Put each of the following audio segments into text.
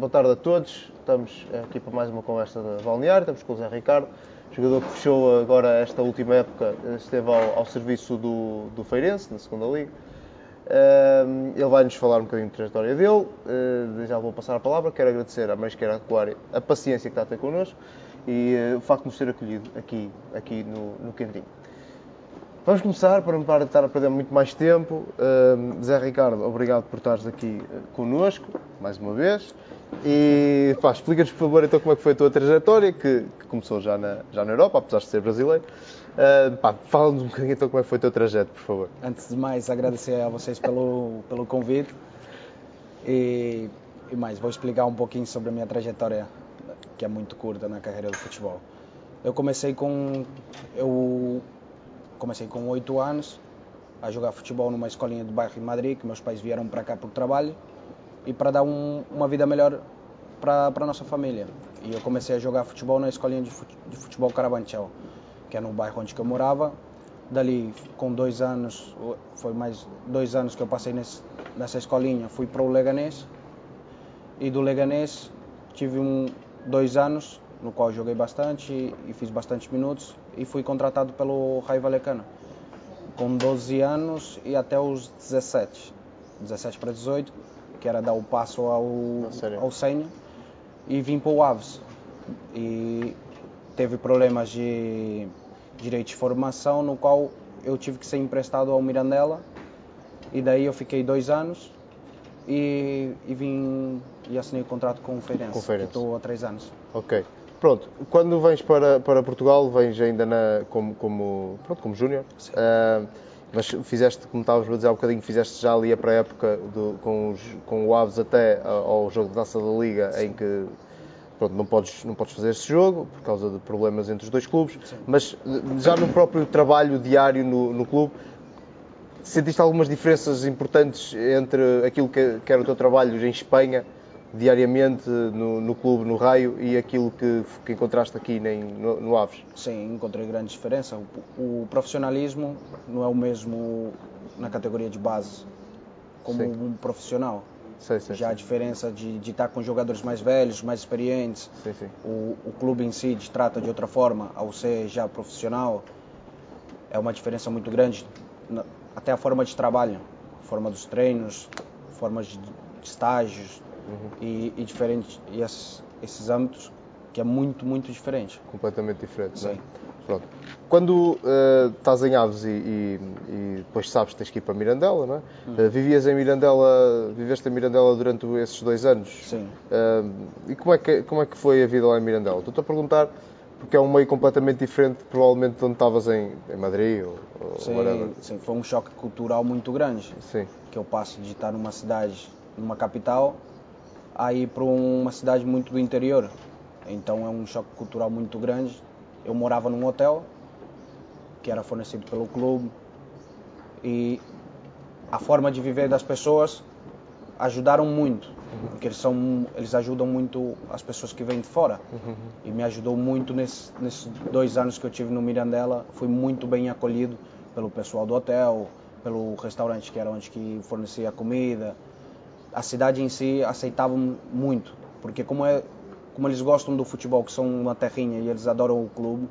boa tarde a todos. Estamos aqui para mais uma conversa de balneário. Estamos com o Zé Ricardo, jogador que fechou agora esta última época, esteve ao, ao serviço do, do Feirense, na segunda Liga. Uh, ele vai nos falar um bocadinho da trajetória dele. Uh, já vou passar a palavra. Quero agradecer à Marisqueira Aquária a paciência que está a ter connosco e uh, o facto de nos ter acolhido aqui, aqui no, no Quentinho. Vamos começar, para não de estar a perder muito mais tempo. Zé Ricardo, obrigado por estares aqui connosco, mais uma vez. E pá, explica-nos, por favor, então como é que foi a tua trajetória, que, que começou já na, já na Europa, apesar de ser brasileiro. Uh, Fala-nos um bocadinho então como é que foi o teu trajeto, por favor. Antes de mais, agradecer a vocês pelo, pelo convite. E, e mais, vou explicar um pouquinho sobre a minha trajetória, que é muito curta na carreira do futebol. Eu comecei com... Eu comecei com 8 anos a jogar futebol numa escolinha do bairro em Madrid, que meus pais vieram para cá por trabalho e para dar um, uma vida melhor para a nossa família. E eu comecei a jogar futebol na escolinha de futebol Carabanchel, que é no bairro onde eu morava. Dali, com dois anos, foi mais dois anos que eu passei nesse, nessa escolinha, fui para o Leganês. E do Leganês tive um, dois anos no qual joguei bastante e, e fiz bastante minutos e fui contratado pelo Raio Vallecano com 12 anos e até os 17, 17 para 18, que era dar o passo ao, ao sênior, e vim para o Aves. E teve problemas de direito de formação, no qual eu tive que ser emprestado ao Mirandela, e daí eu fiquei dois anos e, e vim e assinei o contrato com o Feirense, com o Feirense. que estou há três anos. Ok. Pronto, quando vens para, para Portugal, vens ainda na, como, como, pronto, como júnior, uh, mas fizeste, como estávamos a dizer há um bocadinho, fizeste já ali a pré-época com, com o Aves até ao jogo de taça da Liga, em que pronto, não, podes, não podes fazer esse jogo por causa de problemas entre os dois clubes, Sim. mas já no próprio trabalho diário no, no clube, sentiste algumas diferenças importantes entre aquilo que, que era o teu trabalho em Espanha diariamente no, no, clube, no Raio, e aquilo que, que encontraste aqui nem, no, no, Aves? Sim, encontrei grande diferença. O, o, profissionalismo não é o mesmo na categoria de base como sim. um profissional. Sim, sim, Já a diferença de, de estar com jogadores mais velhos, mais experientes, o, o clube em si te trata de outra forma, ao ser já profissional, é uma diferença muito grande. Até a forma de trabalho, a forma dos treinos, formas de, de estágios, uhum. e, e diferentes e esses, esses âmbitos que é muito, muito diferente. Completamente diferente, Sim. não é? Pronto. Quando uh, estás em Aves e, e, e, depois sabes que tens que ir para Mirandela, não é? Uhum. Uh, vivias em Mirandela, viveste em Mirandela durante esses dois anos? Sim. Uh, e como é, que, como é que foi a vida lá em Mirandela? Estou-te a perguntar porque é um meio completamente diferente, provavelmente, de onde estavas em, em Madrid ou, sim, whatever. Sim, foi um choque cultural muito grande. Sim. Que eu passo de estar numa cidade, numa capital, a ir para uma cidade muito do interior. Então é um choque cultural muito grande. Eu morava num hotel que era fornecido pelo clube e a forma de viver das pessoas ajudaram muito, porque eles são eles ajudam muito as pessoas que vêm de fora uhum. e me ajudou muito nesses, nesses dois anos que eu tive no Mirandela. Fui muito bem acolhido pelo pessoal do hotel, pelo restaurante que era onde que fornecia comida a cidade em si aceitava muito, porque como é como eles gostam do futebol, que são uma terrinha e eles adoram o clube,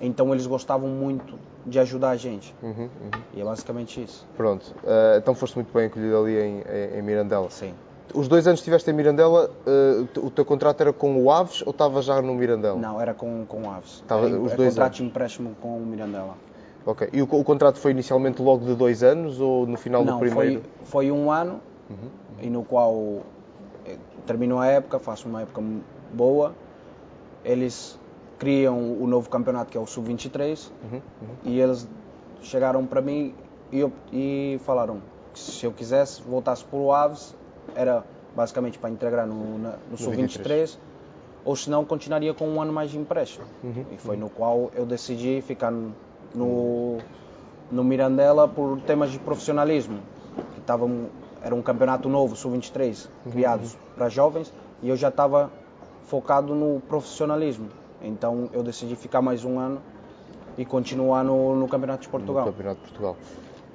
então eles gostavam muito de ajudar a gente. Uhum, uhum. E é basicamente isso. Pronto, uh, então foste muito bem acolhido ali em, em, Mirandela. Sim. Os dois anos que estiveste em Mirandela, uh, o teu contrato era com o Aves ou estava já no Mirandela? Não, era com, com o Aves. Tava, era, os dois contrato anos. de empréstimo com o Mirandela. Ok. E o, o, contrato foi inicialmente logo de dois anos ou no final Não, do primeiro? Foi, foi um ano uhum. e no qual eh, terminou a época, faço uma época boa. Eles criam o novo campeonato que é o Sub-23 uhum. uhum. e eles chegaram para mim e, eu, e, falaram que se eu quisesse voltasse para o Aves era basicamente para integrar no, no Sub-23 ou se não continuaria com um ano mais de empréstimo. Uhum. E foi no qual eu decidi ficar no, no Mirandela por temas de profissionalismo. Estavam era um campeonato novo, sub-23, uhum. criados para jovens, e eu já estava focado no profissionalismo. Então eu decidi ficar mais um ano e continuar no, no Campeonato de Portugal. No Campeonato de Portugal.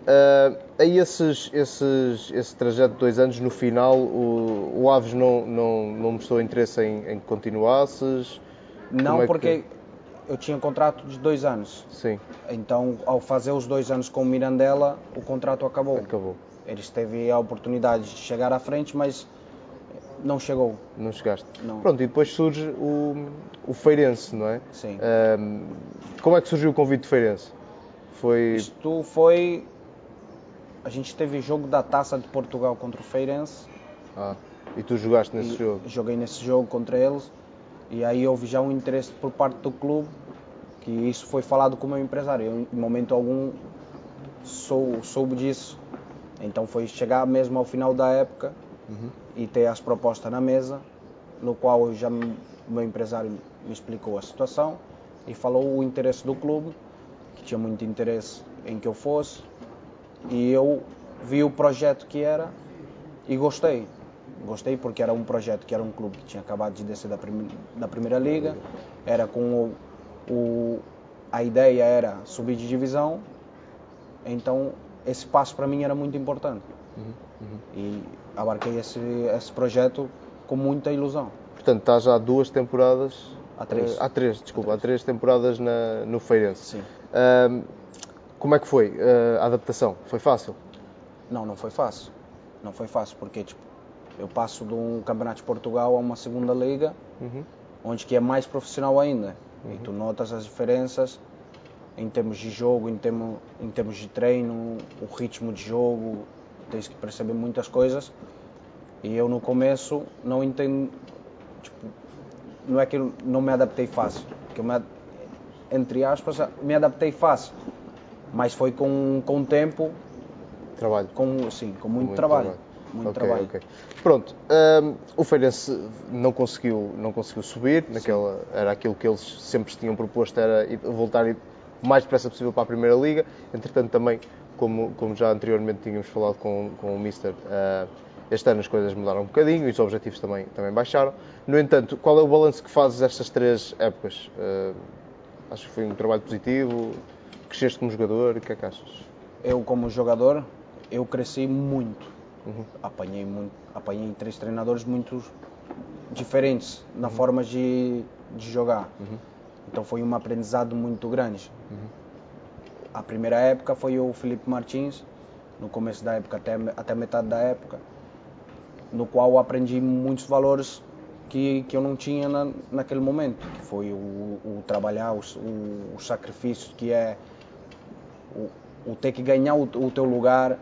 Uh, aí esses, esses, esse trajeto de dois anos, no final, o, o Aves não, não, não mostrou interesse em, em que continuasses? Não, é porque eu tinha contrato de dois anos. Sim. Então, ao fazer os dois anos com o Mirandela, o contrato acabou. Acabou. Eles teve a oportunidade de chegar à frente, mas não chegou. Não chegaste? Não. Pronto, e depois surge o, o Feirense, não é? Sim. Um, como é que surgiu o convite de Feirense? Foi... Isto foi a gente teve jogo da Taça de Portugal contra o Feirense. Ah, e tu jogaste nesse jogo? Joguei nesse jogo contra eles. E aí houve já um interesse por parte do clube, que isso foi falado com o meu empresário. Eu, em momento algum, sou, soube disso. Então foi chegar mesmo ao final da época uhum. e ter as propostas na mesa, no qual já o meu empresário me explicou a situação e falou o interesse do clube, que tinha muito interesse em que eu fosse, e eu vi o projeto que era e gostei. Gostei porque era um projeto que era um clube que tinha acabado de descer da, prim da primeira liga, era com o, o, a ideia era subir de divisão, então esse passo para mim era muito importante. Uhum, uhum. E abarquei esse, esse projeto com muita ilusão. Portanto, estás há duas temporadas. Há três. Uh, há três, desculpa, há três, há três temporadas na, no Feirense. Sim. Uh, como é que foi uh, a adaptação? Foi fácil? Não, não foi fácil. Não foi fácil porque tipo, eu passo de um campeonato de Portugal a uma segunda liga, uhum. onde que é mais profissional ainda. Uhum. E tu notas as diferenças em termos de jogo, em termos, em termos de treino, o ritmo de jogo, tens que perceber muitas coisas. E eu no começo não entendo, tipo, não é que eu não me adaptei fácil, que eu me, entre aspas, me adaptei fácil mas foi com, com tempo. Trabalho. Com, sim, com muito, muito trabalho. trabalho. Muito okay, trabalho. Okay. Pronto, um, o Feirense não conseguiu, não conseguiu subir, naquela, era aquilo que eles sempre tinham proposto, era voltar o mais depressa possível para a Primeira Liga. Entretanto, também, como, como já anteriormente tínhamos falado com, com o Mister, uh, este ano as coisas mudaram um bocadinho e os objetivos também, também baixaram. No entanto, qual é o balanço que fazes destas três épocas? Uh, acho que foi um trabalho positivo? Cresceste como jogador, o que é que achas? Eu como jogador, eu cresci muito. Uhum. Apanhei, muito, apanhei três treinadores muito diferentes na uhum. forma de, de jogar. Uhum. Então foi um aprendizado muito grande. Uhum. A primeira época foi o Felipe Martins, no começo da época até, até metade da época, no qual aprendi muitos valores que, que eu não tinha na, naquele momento, que foi o, o trabalhar, o, o, o sacrifício que é o, ter que ganhar o, o, teu lugar,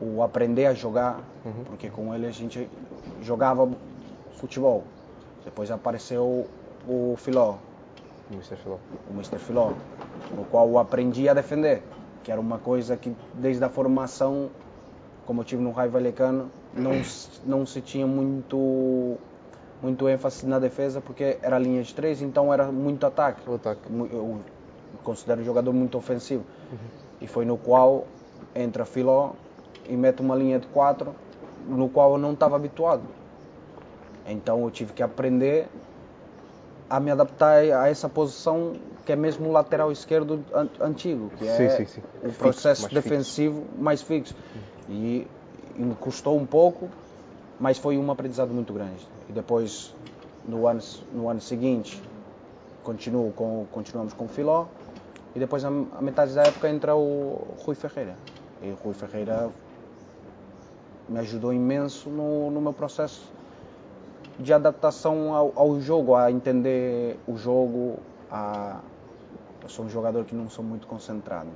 o aprender a jogar, uhum. porque com ele a gente jogava futebol. Depois apareceu o Filó. O Mr. Filó. O Mr. Filó, no qual eu aprendi a defender, que era uma coisa que desde a formação, como eu tive no Raio Valecano, não, não se tinha muito muito ênfase na defesa porque era linha de três, então era muito ataque. O ataque. Eu considero um jogador muito ofensivo. Uhum. E foi no qual entra Filó e mete uma linha de quatro, no qual eu não estava habituado. Então eu tive que aprender a me adaptar a essa posição que é mesmo o lateral esquerdo antigo, que é sim, sim, sim. o processo fixo, mais defensivo fixo. mais fixo. E, e me custou um pouco, mas foi um aprendizado muito grande. E depois, no ano, no ano seguinte, continuo com, continuamos com o Filó, e depois, a, a metade da época, entra o Rui Ferreira. E o Rui Ferreira me ajudou imenso no, no meu processo de adaptação ao, ao, jogo, a entender o jogo. A... Eu sou um jogador que não sou muito concentrado.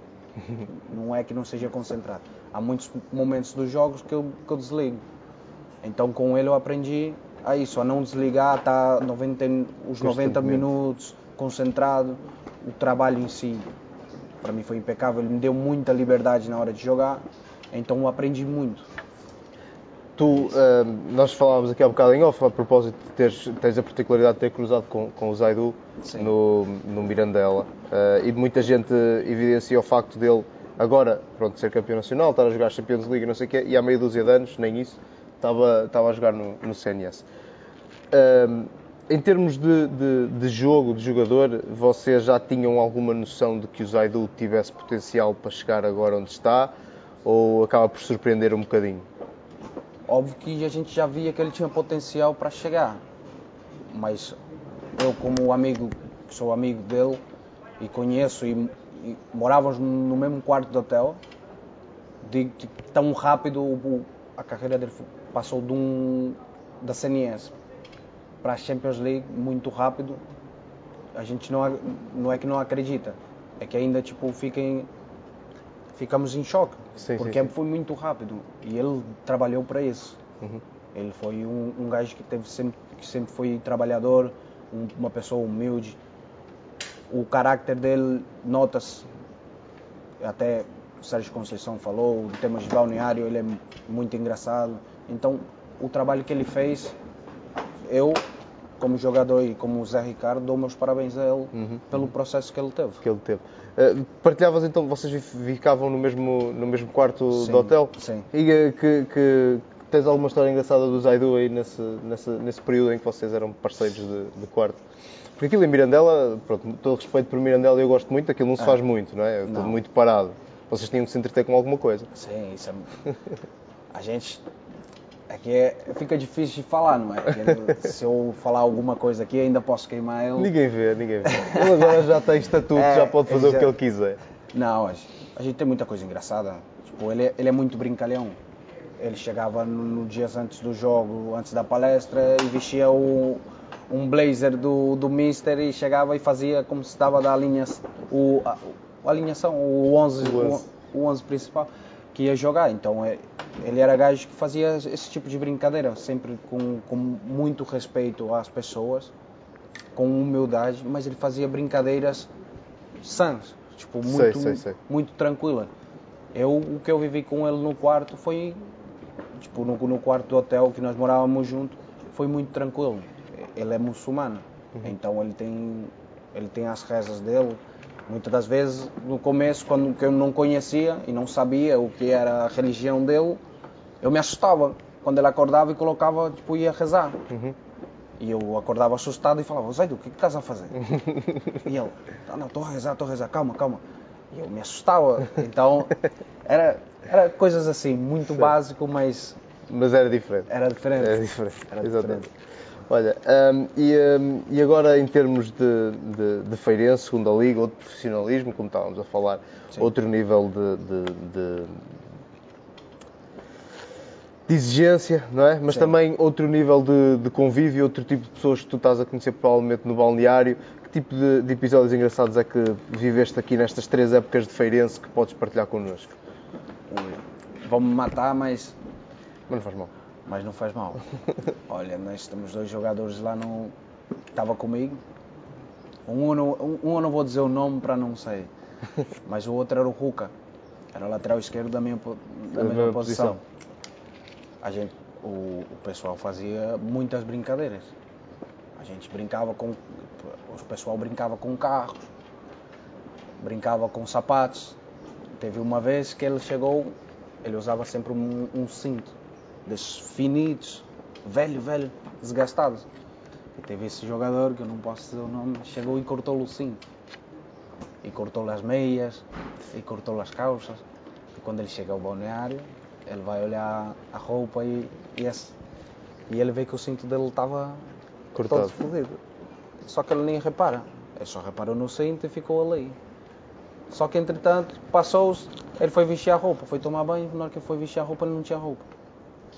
não é que não seja concentrado. Há muitos momentos dos jogos que eu, que eu desligo. Então com ele eu aprendi a isso, a não desligar, estar tá 90, os 90 minutos concentrado o trabalho em si para mim foi impecável, ele me deu muita liberdade na hora de jogar, então eu aprendi muito. Tu, uh, nós falávamos aqui há um bocado em off, a propósito de teres, tens a particularidade de ter cruzado com, com o Zaidu no, no Mirandela, uh, e muita gente evidencia o facto dele agora, pronto, ser campeão nacional, estar a jogar Champions League, não sei o quê, e há meia dúzia de anos, nem isso, estava, estava a jogar no, no CNS. Uh, em termos de, de, de, jogo, de jogador, vocês já tinham alguma noção de que o Zaidu tivesse potencial para chegar agora onde está? ou acaba por surpreender um bocadinho? Óbvio que a gente já via que ele tinha potencial para chegar, mas eu como amigo, que sou amigo dele e conheço e, e morávamos no mesmo quarto do hotel, digo que tão rápido o- a carreira dele passou de um, da CNS para a Champions League muito rápido. A gente não, não é que não acredita, é que ainda tipo fica em- ficamos em choque, Sim, porque sim. foi muito rápido e ele trabalhou para isso. Uhum. Ele foi um, um gajo que teve sempre que sempre foi trabalhador, um- uma pessoa humilde. O carácter dele nota-se. Até o Sérgio Conceição falou, em termos de balneário, ele é muito engraçado. Então, o trabalho que ele fez, eu, como jogador e como o Zé Ricardo, dou meus parabéns a ele Uhum. pelo processo que ele teve. que ele teve. Uh, partilhavas então, vocês ficavam no mesmo, no mesmo quarto Sim, do hotel? sim. E uh, que, que tens alguma história engraçada do Zaidu aí nesse, nesse, nesse período em que vocês eram parceiros de, de quarto? Porque aquilo em Mirandela, pronto, todo respeito por Mirandela, eu gosto muito, aquilo não se faz muito, não é? É tudo muito parado. Vocês tinham que se entreter com alguma coisa. Sim, isso é... A gente... É que é- fica difícil de falar, não é? Porque se eu falar alguma coisa aqui, ainda posso queimar ele. Ninguém vê, ninguém vê. Ele agora já tem estatuto, É, já pode fazer o já- que ele quiser. Não, a gente, a gente tem muita coisa engraçada. Tipo, ele, é- ele é muito brincalhão. Ele chegava no, no dias antes do jogo, antes da palestra, e vestia o, um blazer do, do Mister e chegava e fazia como se estava da linha, o, a, a alinhação, o 11, O o 11. o 11 principal, que ia jogar. Então é, ele era gajo que fazia esse tipo de brincadeira, sempre com, com muito respeito às pessoas, com humildade, mas ele fazia brincadeiras sãs, tipo, Sei, muito, sei, sei. muito tranquila. Eu, o que eu vivi com ele no quarto foi, tipo, no, no quarto do hotel que nós morávamos junto, foi muito tranquilo. Ele é muçulmano, Uhum. então ele tem, ele tem as rezas dele. Muitas das vezes, no começo, quando que eu não conhecia e não sabia o que era a religião dele, eu me assustava quando ele acordava e colocava, tipo, ia rezar. Uhum. E eu acordava assustado e falava, Zaido, o que que estás a fazer? e ele, ah, não, estou a rezar, estou a rezar, calma, calma. E eu me assustava. Então, era, era coisas assim, muito básico, mas Mas era diferente. era diferente. Era diferente. Era Exatamente. diferente. Olha, hum, e, hum, e agora em termos de, de, de feirense, segunda liga, outro profissionalismo, como estávamos a falar, Sim. outro nível de, de, de- exigência, não é? Mas Sim. também outro nível de, convívio, outro tipo de pessoas que tu estás a conhecer provavelmente no balneário. Que tipo de, de episódios engraçados é que viveste aqui nestas três épocas de feirense que podes partilhar connosco? Vão-me matar, mas, Mas não faz mal. Mas não faz mal. Olha, nós temos dois jogadores lá no. Estava comigo. Um eu, não, um, um eu não vou dizer o nome para não sei. Mas o outro era o Ruka. Era o lateral esquerdo da minha, da mesma posição. posição. A gente, o, o pessoal fazia muitas brincadeiras. A gente brincava com. O pessoal brincava com carros, brincava com sapatos. Teve uma vez que ele chegou, ele usava sempre um, um cinto, desses finitos, velho, velho, desgastados. E teve esse jogador, que eu não posso dizer o nome, chegou e cortou-lhe o cinto. E cortou-lhe as meias, e cortou-lhe as calças. E quando ele chega ao balneário, ele vai olhar a roupa e, e, esse- e ele vê que o cinto dele estava todo fodido. Só que ele nem repara. Ele só reparou no cinto e ficou ali. Só que entretanto, passou-se, ele foi vestir a roupa, foi tomar banho, na hora que ele foi vestir a roupa ele não tinha roupa.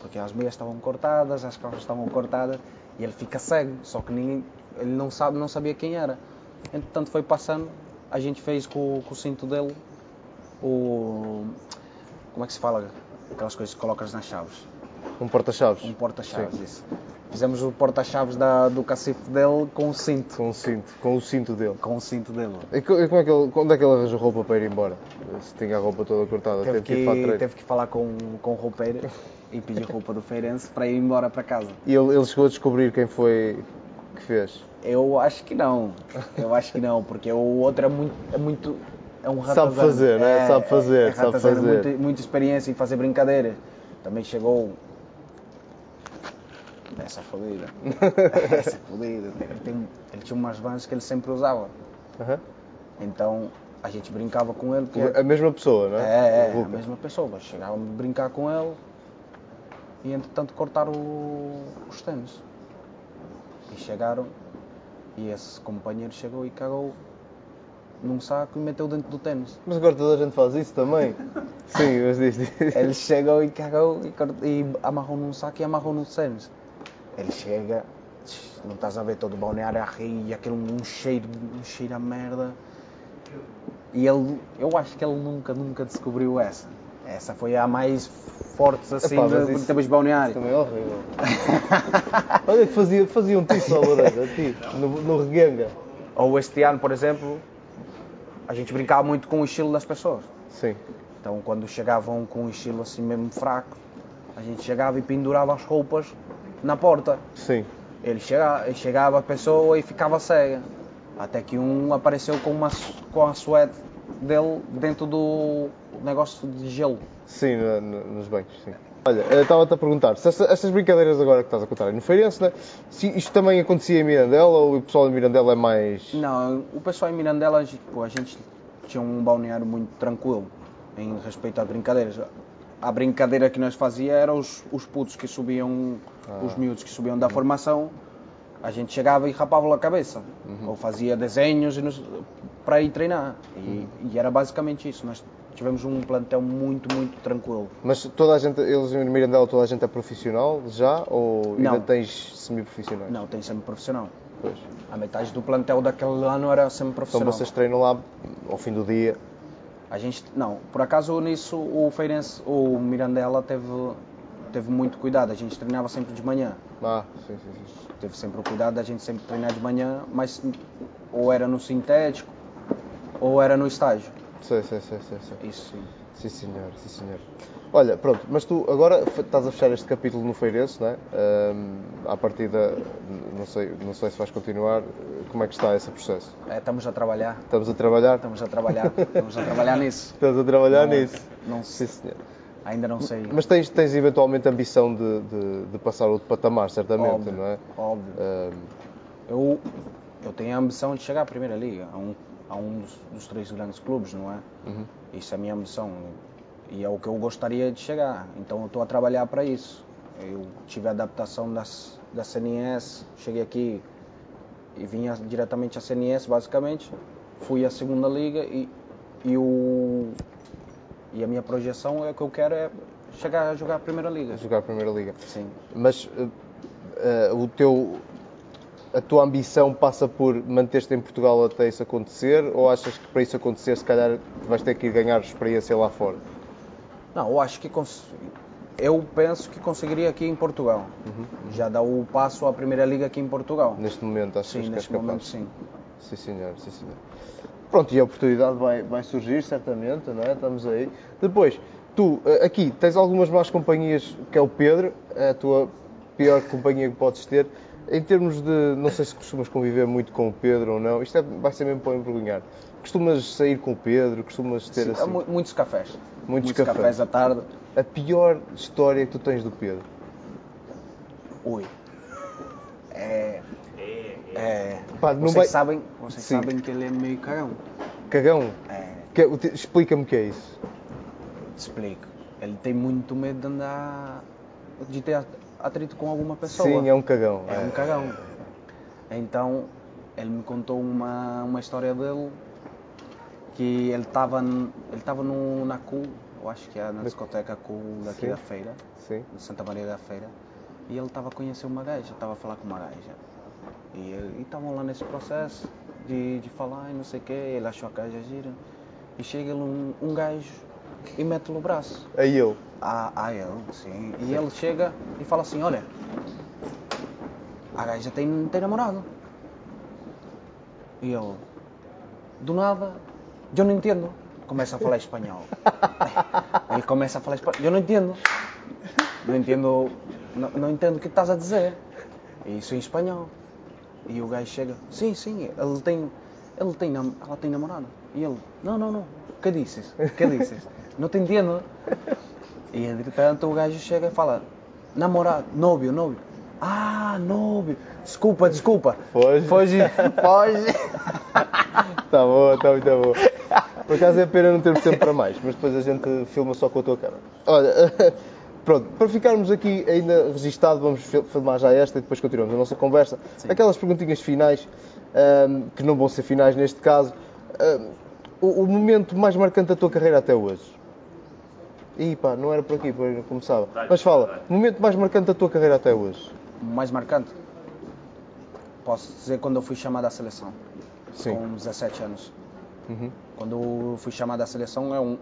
Porque as meias estavam cortadas, as calças estavam cortadas e ele fica cego, só que ninguém, ele não, sabe, não sabia quem era. Entretanto foi passando, a gente fez com, com o cinto dele o. Como é que se fala? Aquelas coisas que colocas nas chaves. Um porta-chaves. Um porta-chaves, isso. Fizemos o porta-chaves do cacife dele com o cinto. Com o cinto, com o cinto dele. Com o cinto dele. E co- como é que ele, quando é que ele arranjou roupa para ir embora? Se tinha a roupa toda cortada, Teve teve que ir para a que, treino. teve que falar com, com o roupeiro e pedir roupa do feirense para ir embora para casa. E ele, ele chegou a descobrir quem foi que fez. Eu acho que não. Eu acho que não, porque o outro é muito. É muito é um Sabe fazer, né? Sabe fazer, é sabe fazer. Muita, muita experiência em fazer brincadeiras. Também chegou. Essa fodida. Essa fodida. Ele, tem, ele tinha umas vans que ele sempre usava. Aham. Então a gente brincava com ele. Que A mesma pessoa, não é? é, é, O a mesma pessoa. Chegávamos a brincar com ele e entretanto cortaram os tênis. E chegaram e esse companheiro chegou e cagou num saco e meteu dentro do tênis. Mas agora toda a gente faz isso também. Sim, mas diz, diz. Ele chegou e cagou e, cort- e amarrou num saco e amarrou nos tênis. Ele chega, não estás a ver todo o balneário a rir, e aquele um cheiro, um cheiro a merda. E ele, eu acho que ele nunca, nunca descobriu essa. Essa foi a mais forte assim Epá, mas de, isso- de balneário. Também é horrível. Olha que fazia, fazia um tiço ao ti, no, no reguenga. Ou este ano, por exemplo, a gente brincava muito com o estilo das pessoas. Sim. Então quando chegavam com um estilo assim mesmo fraco, a gente chegava e pendurava as roupas na porta. Sim. Ele chegava, chegava a pessoa e ficava cega. Até que um apareceu com, uma, com a suéte dele dentro do negócio de gelo. Sim, no- no- nos banhos, sim. Olha, eu estava-te a perguntar, se esta- estas brincadeiras agora que estás a contar aí no Feirense, né, se isto também acontecia em Mirandela ou o pessoal de Mirandela é mais... Não, o pessoal em Mirandela, tipo, a gente tinha um balneário muito tranquilo em respeito às brincadeiras. A brincadeira que nós fazia era os, os putos que subiam, os miúdos que subiam da formação, a gente chegava e rapava a cabeça. Ou fazia desenhos nos- para ir treinar. E, e era basicamente isso. Nós tivemos um plantel muito, muito tranquilo. Mas toda a gente, eles em Mirandela toda a gente é profissional já ou ainda Não. tens semi-profissionais? Não, tem sempre profissional. Pois. A metade do plantel daquele ano era Então profissional. vocês treinam lá ao fim do dia. A gente, não, por acaso nisso o Feirense, o Mirandela teve, teve muito cuidado. A gente treinava sempre de manhã. Ah, sim, sim, sim. Teve sempre o cuidado da gente sempre treinar de manhã, mas ou era no sintético ou era no estágio. Sei, sei, sei, sei, sei. Isso sim. Sim, senhor, sim, senhor. Olha, pronto, mas tu agora estás a fechar este capítulo no Feirense, não é? Ahm, à partida, não sei, não sei se vais continuar, como é que está esse processo? É, estamos a trabalhar, Estamos a trabalhar? estamos a trabalhar, estamos a trabalhar nisso. Estás a trabalhar Não- nisso? não Sim, senhor. Ainda não sei. Mas tens, tens eventualmente ambição de, de, de passar outro patamar, certamente, óbvio, não é? óbvio. Ahm, Eu, eu tenho a ambição de chegar à Primeira Liga, a um, a um dos, dos três grandes clubes, não é? Uhum. Isso é a minha ambição e é o que eu gostaria de chegar. Então eu estou a trabalhar para isso. Eu tive a adaptação das, da CNS, cheguei aqui e vinha diretamente à CNS, basicamente. Fui à Segunda Liga e, e, o, e a minha projeção é que eu quero é chegar a jogar a Primeira Liga. jogar a Primeira Liga. Sim. Mas uh, uh, o teu, a tua ambição passa por manter-te em Portugal até isso acontecer ou achas que para isso acontecer se calhar vais ter que ir ganhar experiência lá fora? Não, eu acho que eu penso que conseguiria aqui em Portugal. Já dá o passo à Primeira Liga aqui em Portugal. Neste momento achas Sim, que neste capaz? momento sim. Sim senhor, sim senhor. Pronto, e a oportunidade vai, vai surgir certamente, não é? Estamos aí. Depois, tu uh, aqui tens algumas más companhias que é o Pedro, é a tua pior companhia que podes ter. Em termos de, não sei se costumas conviver muito com o Pedro ou não, isto é, vai ser mesmo para envergonhar. Costumas sair com o Pedro, costumas ter Sim, assim, mu- muitos cafés. Muitos cafés. cafés à tarde. a pior história que tu tens do Pedro. Ui. É. É. Pá, vocês vai- sabem, vocês Sim. sabem que ele é meio cagão. Cagão, É. te- explica-me o que é isso. Te explico. Ele tem muito medo de andar. de ter atrito com alguma pessoa. Sim, é um cagão. É um cagão. Então, ele me contou uma, uma história dele que ele estava ele estava no na CU, eu acho que é na discoteca CU daqui Sim. da feira, Sim. de Santa Maria da Feira, e ele estava a conhecer uma gaja, estava a falar com uma gaja. E estavam lá nesse processo de, de falar e não sei o quê, ele achou a gaja gira. E chega um, um gajo e mete-lhe o braço. Aí eu. A, a ele, sim. E ele chega e fala assim, olha, a gaja tem, tem namorado. E ele, do nada, eu não entendo. Começa a falar espanhol. Ele começa a falar espanhol. Eu não entendo. Não entendo, não, não entendo o que estás a dizer. Isso em espanhol. E o gajo chega, sim, sim, ele tem, ele tem, ela tem namorado. E ele, não, não, não, que dizes? Que dizes? Não te entendo. E entretanto o gajo chega e fala, namorado, nóvio, nóvio. Ah, nóvio. Desculpa, desculpa. Foge. Foge. Foge. Tá bom, tá muito bom. Por acaso é pena não termos tempo para mais, mas depois a gente filma só com a tua cara. Olha, pronto, para ficarmos aqui ainda registado, vamos filmar já esta e depois continuamos a nossa conversa. Sim. Aquelas perguntinhas finais, um, que não vão ser finais neste caso. Um, o, o, momento mais marcante da tua carreira até hoje? Ih pá, não era por aqui, por aí começava. Mas fala, o momento mais marcante da tua carreira até hoje? Mais marcante? Posso dizer quando eu fui chamado à seleção. Sim. Com 17 anos. Uhum. Quando eu fui chamado à seleção, é um,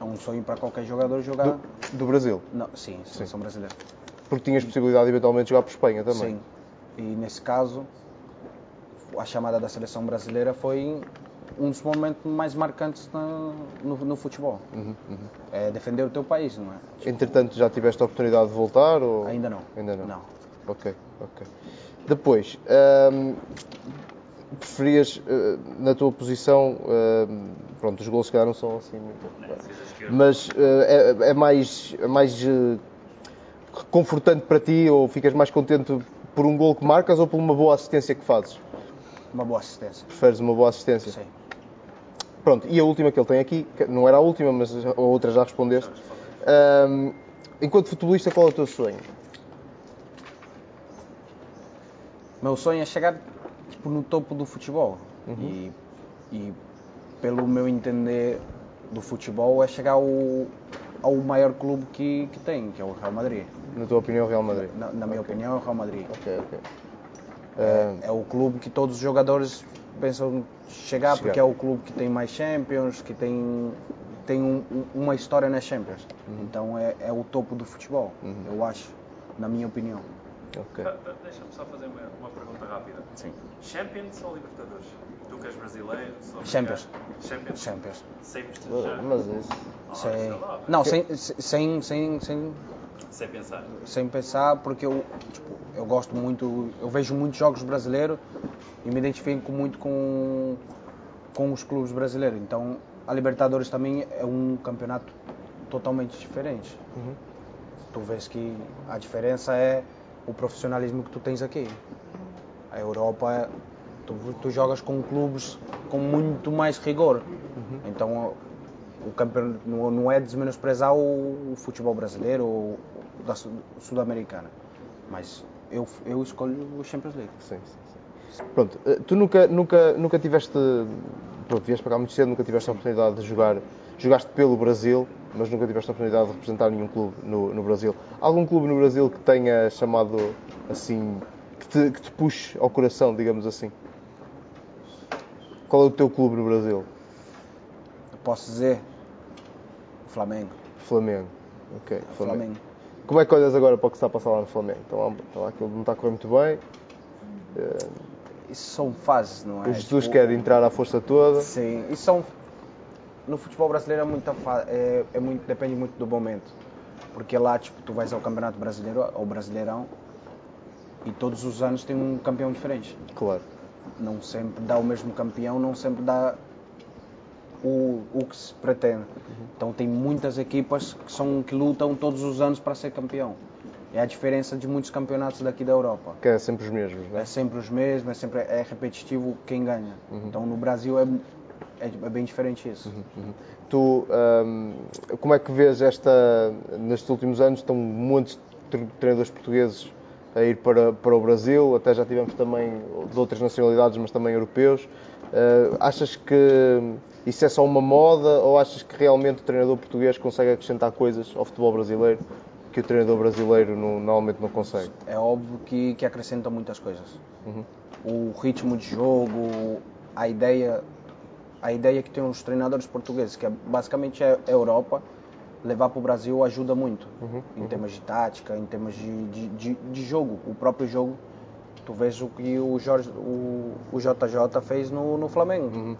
é um sonho para qualquer jogador jogar. Do, do Brasil? Não, sim, seleção sim. brasileira. Porque tinhas possibilidade de eventualmente jogar por Espanha também? Sim. E nesse caso, a chamada da seleção brasileira foi um dos momentos mais marcantes na, no, no, futebol. Uhum, uhum. É defender o teu país, não é? Entretanto, já tiveste a oportunidade de voltar? Ou... Ainda não. Ainda não? Não. Ok, ok. Depois, hum, preferias, uh, na tua posição, uh, pronto, os gols se calhar não são assim muito. Mas uh, é, é, mais, é mais confortante para ti ou ficas mais contente por um gol que marcas ou por uma boa assistência que fazes? Uma boa assistência. Preferes uma boa assistência? Sim. Pronto, e a última que ele tem aqui, não era a última, mas a outra já respondeste. Um, enquanto futebolista, qual é o teu sonho? Meu sonho é chegar tipo, no topo do futebol. Uhum. E, e, pelo meu entender do futebol, é chegar ao, ao maior clube que, que tem, que é o Real Madrid. Na tua opinião, o Real Madrid? Na, na minha okay. opinião, é o Real Madrid. Ok, ok. É, é, o clube que todos os jogadores pensam chegar, chegar, porque é o clube que tem mais Champions, que tem, tem um, uma história nas Champions. Uhum. Então é, é, o topo do futebol, uhum. eu acho, na minha opinião. Okay. Deixa-me só fazer uma, uma, pergunta rápida. Sim. Champions ou Libertadores? Tu que és brasileiro? Champions. Champions. Champions. Sem festejar? Mas isso. Ah, sem... Não, sem, sem, sem, sem. Sem pensar. Sem pensar, porque eu, tipo, eu gosto muito. Eu vejo muitos jogos brasileiros e me identifico muito com, com os clubes brasileiros. Então, a Libertadores também é um campeonato totalmente diferente. Uhum. Tu vês que a diferença é o profissionalismo que tu tens aqui. A Europa, tu, tu jogas com clubes com muito mais rigor. Uhum. Então, o campeonato não é desmenosprezar o, o futebol brasileiro ou da sul-americana, mas eu, eu escolho o Champions League. Sim, sim, sim. Pronto, eh, tu nunca, nunca, nunca tiveste, pronto, vieste para cá muito cedo, nunca tiveste a oportunidade de jogar, jogaste pelo Brasil, mas nunca tiveste a oportunidade de representar nenhum clube no, no Brasil. Algum clube no Brasil que tenha chamado assim, que te, que te puxe ao coração, digamos assim? Qual é o teu clube no Brasil? Eu posso dizer Flamengo. Flamengo, ok. Flamengo. Flamengo. Como é que olhas agora para o que está a passar lá no Flamengo? Então, então aquilo não está a correr muito bem. Isso são fases, não é? O Jesus tipo, quer entrar à força toda. Sim, isso são no futebol brasileiro é muito, é, é muito, depende muito do momento. Porque lá, tipo, tu vais ao Campeonato Brasileiro, ao Brasileirão, e todos os anos tem um campeão diferente. Claro. Não sempre dá o mesmo campeão, não sempre dá o, o que se pretende. Uhum. Então tem muitas equipas que, são, que lutam todos os anos para ser campeão. É a diferença de muitos campeonatos daqui da Europa. Que é sempre os mesmos, né? É sempre os mesmos, é sempre é repetitivo quem ganha. Uhum. Então no Brasil é é, é bem diferente isso. Uhum, uhum. Tu, um, como é que vês esta, nestes últimos anos, estão muitos treinadores portugueses a ir para, para o Brasil, até já tivemos também de outras nacionalidades, mas também europeus. Uh, achas que isso é só uma moda ou achas que realmente o treinador português consegue acrescentar coisas ao futebol brasileiro que o treinador brasileiro não, normalmente não consegue? É óbvio que, que acrescenta muitas coisas. Uhum. O ritmo de jogo, a ideia a ideia que tem os treinadores portugueses, que é, basicamente é a Europa, levar para o Brasil ajuda muito, uhum, em uhum. termos de tática, em termos de, de, de, de, jogo, o próprio jogo. Tu vês o que o, Jorge, o, o JJ fez no, no Flamengo. Uhum, uhum.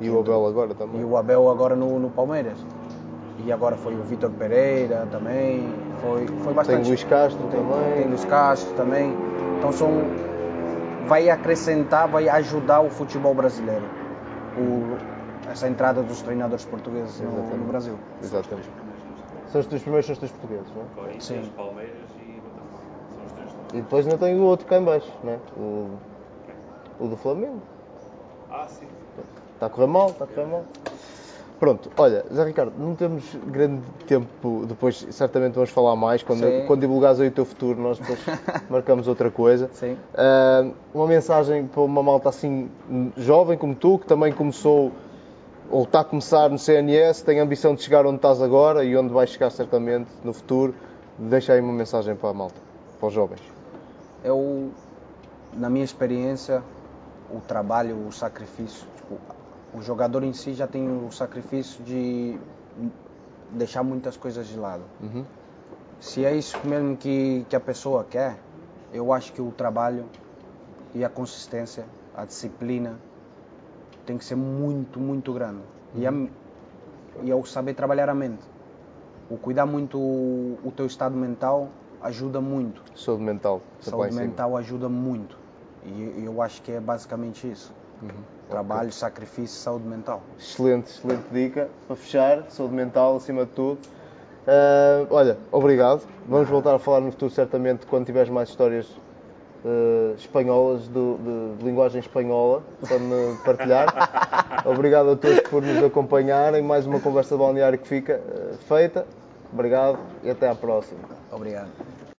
e o Abel agora também. E o Abel agora no, no Palmeiras. E agora foi o Vitor Pereira também, foi, foi bastante. Tem Luís Castro tem, também. Tem Luís Castro também. Então são, vai acrescentar, vai ajudar o futebol brasileiro o, essa entrada dos treinadores portugueses no, no, Brasil. Exatamente. São os três primeiros, são os três portugueses, não é? Corinthians, Sim. Palmeiras e Botafogo. São os três. E depois ainda tem o outro cá em baixo, não é? O, o do Flamengo. Ah, sim. Está a correr mal, está a correr mal. Pronto, olha, Zé Ricardo, não temos grande tempo, depois certamente vamos falar mais, quando, Sim. quando divulgares aí o teu futuro, nós depois marcamos outra coisa. Sim. Ah, uma mensagem para uma malta assim jovem como tu, que também começou ou está a começar no CNS, tem a ambição de chegar onde estás agora e onde vais chegar certamente no futuro, deixa aí uma mensagem para a malta, para os jovens. Eu, na minha experiência, o trabalho, o sacrifício, tipo, o jogador em si já tem o sacrifício de deixar muitas coisas de lado. Uhum. Se é isso mesmo que, que a pessoa quer, eu acho que o trabalho e a consistência, a disciplina, tem que ser muito, muito grande. E, a, e é o saber trabalhar a mente. O cuidar muito o, o teu estado mental ajuda muito. Saúde mental. em Saúde mental ajuda muito. E eu acho que é basicamente isso. Uhum. Trabalho, sacrifício, saúde mental. Excelente, excelente dica. Para fechar, saúde mental acima de tudo. Ah, olha, obrigado. Vamos voltar a falar no futuro, certamente, quando tiveres mais histórias ah, espanholas, do- de, de linguagem espanhola, para me partilhar. obrigado a todos por nos acompanharem. Mais uma conversa de balneário que fica ah, feita. Obrigado e até à próxima. Obrigado.